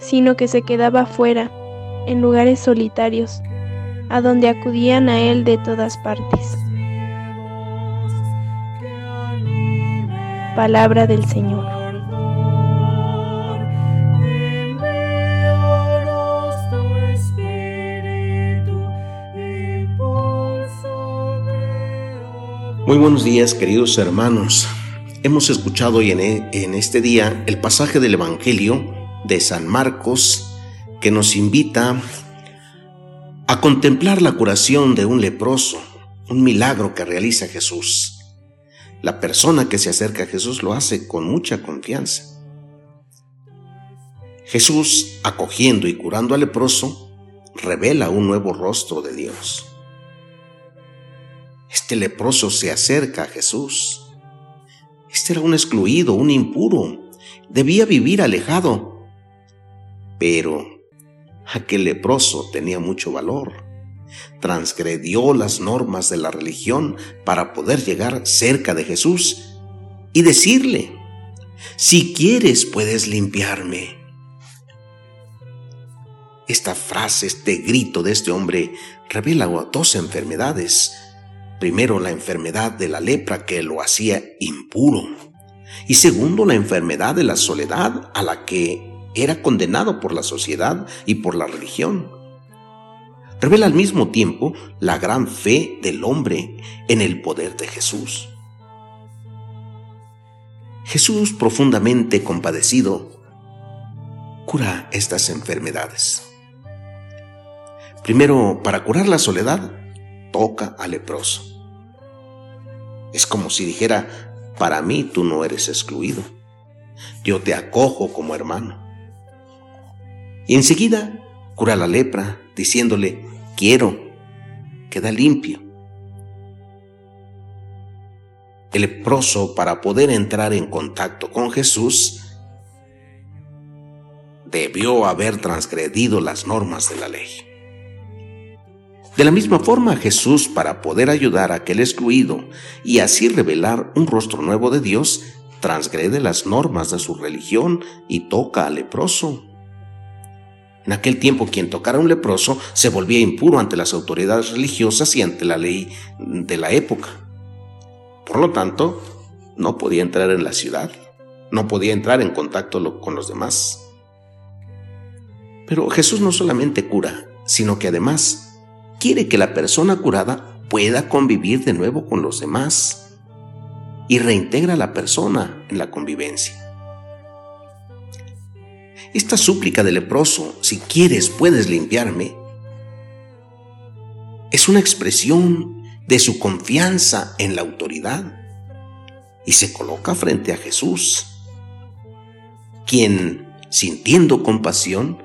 sino que se quedaba fuera, en lugares solitarios, a donde acudían a él de todas partes. Palabra del Señor. Muy buenos días queridos hermanos. Hemos escuchado hoy en, en este día el pasaje del Evangelio de San Marcos que nos invita a contemplar la curación de un leproso, un milagro que realiza Jesús. La persona que se acerca a Jesús lo hace con mucha confianza. Jesús, acogiendo y curando al leproso, revela un nuevo rostro de Dios. Este leproso se acerca a Jesús. Este era un excluido, un impuro. Debía vivir alejado. Pero aquel leproso tenía mucho valor transgredió las normas de la religión para poder llegar cerca de Jesús y decirle, si quieres puedes limpiarme. Esta frase, este grito de este hombre revela dos enfermedades. Primero, la enfermedad de la lepra que lo hacía impuro. Y segundo, la enfermedad de la soledad a la que era condenado por la sociedad y por la religión revela al mismo tiempo la gran fe del hombre en el poder de Jesús. Jesús, profundamente compadecido, cura estas enfermedades. Primero, para curar la soledad, toca al leproso. Es como si dijera, para mí tú no eres excluido, yo te acojo como hermano. Y enseguida cura la lepra, diciéndole, quiero, queda limpio. El leproso, para poder entrar en contacto con Jesús, debió haber transgredido las normas de la ley. De la misma forma, Jesús, para poder ayudar a aquel excluido y así revelar un rostro nuevo de Dios, transgrede las normas de su religión y toca al leproso. En aquel tiempo quien tocara a un leproso se volvía impuro ante las autoridades religiosas y ante la ley de la época. Por lo tanto, no podía entrar en la ciudad, no podía entrar en contacto con los demás. Pero Jesús no solamente cura, sino que además quiere que la persona curada pueda convivir de nuevo con los demás y reintegra a la persona en la convivencia. Esta súplica del leproso, si quieres puedes limpiarme, es una expresión de su confianza en la autoridad y se coloca frente a Jesús, quien, sintiendo compasión,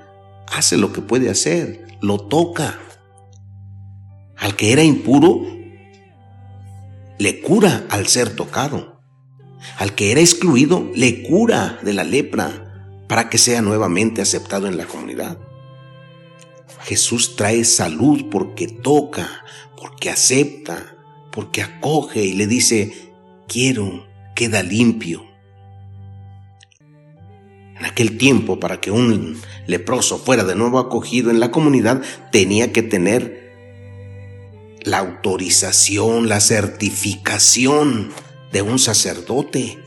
hace lo que puede hacer, lo toca. Al que era impuro, le cura al ser tocado. Al que era excluido, le cura de la lepra para que sea nuevamente aceptado en la comunidad. Jesús trae salud porque toca, porque acepta, porque acoge y le dice, quiero, queda limpio. En aquel tiempo, para que un leproso fuera de nuevo acogido en la comunidad, tenía que tener la autorización, la certificación de un sacerdote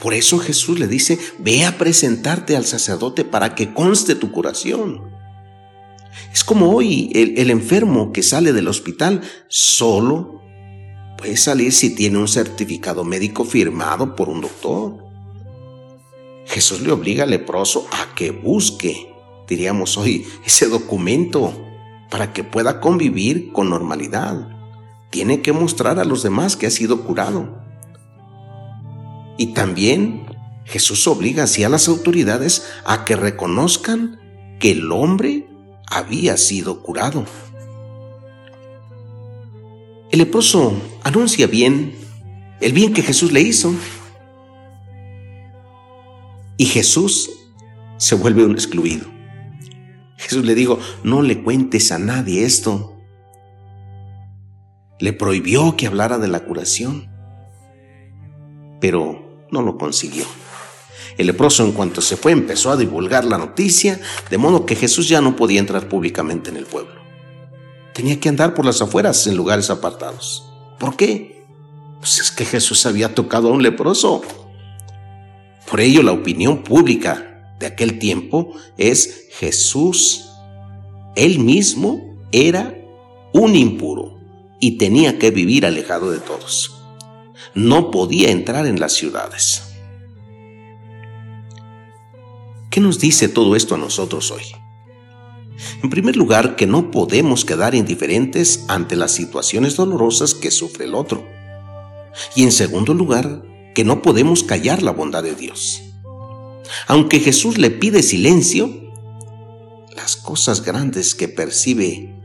Por eso Jesús le dice, ve a presentarte al sacerdote para que conste tu curación. Es como hoy el, enfermo que sale del hospital solo puede salir si tiene un certificado médico firmado por un doctor. Jesús le obliga al leproso a que busque, diríamos hoy, ese documento para que pueda convivir con normalidad. Tiene que mostrar a los demás que ha sido curado. Y también Jesús obliga así a las autoridades a que reconozcan que el hombre había sido curado. El leproso anuncia bien el bien que Jesús le hizo. Y Jesús se vuelve un excluido. Jesús le dijo, no le cuentes a nadie esto. Le prohibió que hablara de la curación, pero no lo consiguió. El leproso en cuanto se fue empezó a divulgar la noticia, de modo que Jesús ya no podía entrar públicamente en el pueblo. Tenía que andar por las afueras en lugares apartados. ¿Por qué? Pues es que Jesús había tocado a un leproso. Por ello la opinión pública de aquel tiempo es Jesús, él mismo era un impuro y tenía que vivir alejado de todos. No podía entrar en las ciudades. ¿Qué nos dice todo esto a nosotros hoy? En primer lugar, que no podemos quedar indiferentes ante las situaciones dolorosas que sufre el otro. Y en segundo lugar, que no podemos callar la bondad de Dios. Aunque Jesús le pide silencio, las cosas grandes que percibe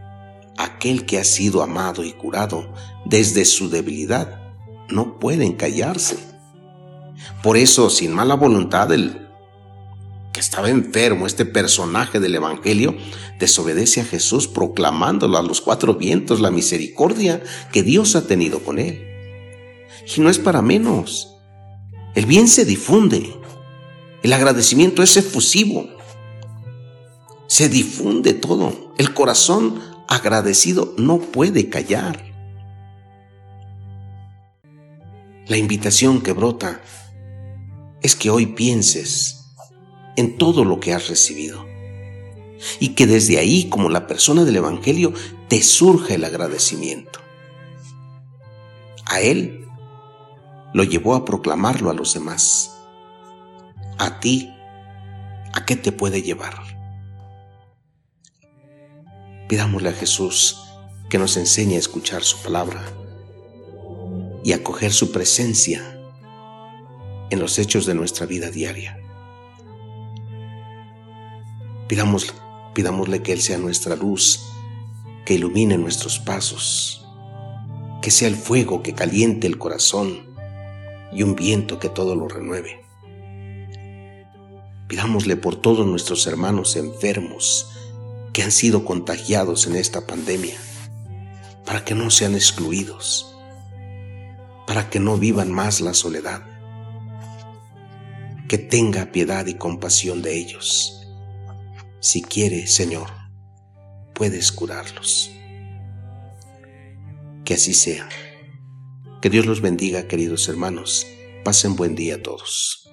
aquel que ha sido amado y curado desde su debilidad no pueden callarse. Por eso, sin mala voluntad, el que estaba enfermo, este personaje del Evangelio, desobedece a Jesús proclamándolo a los cuatro vientos la misericordia que Dios ha tenido con él. Y no es para menos. El bien se difunde. El agradecimiento es efusivo. Se difunde todo. El corazón agradecido no puede callar. La invitación que brota es que hoy pienses en todo lo que has recibido y que desde ahí, como la persona del Evangelio, te surja el agradecimiento. A Él lo llevó a proclamarlo a los demás. A ti, ¿a qué te puede llevar? Pidámosle a Jesús que nos enseñe a escuchar su palabra y a coger su presencia en los hechos de nuestra vida diaria. Pidámosle que Él sea nuestra luz, que ilumine nuestros pasos, que sea el fuego que caliente el corazón y un viento que todo lo renueve. Pidámosle por todos nuestros hermanos enfermos que han sido contagiados en esta pandemia, para que no sean excluidos, para que no vivan más la soledad. Que tenga piedad y compasión de ellos. Si quiere, Señor, puedes curarlos. Que así sea. Que Dios los bendiga, queridos hermanos. Pasen buen día a todos.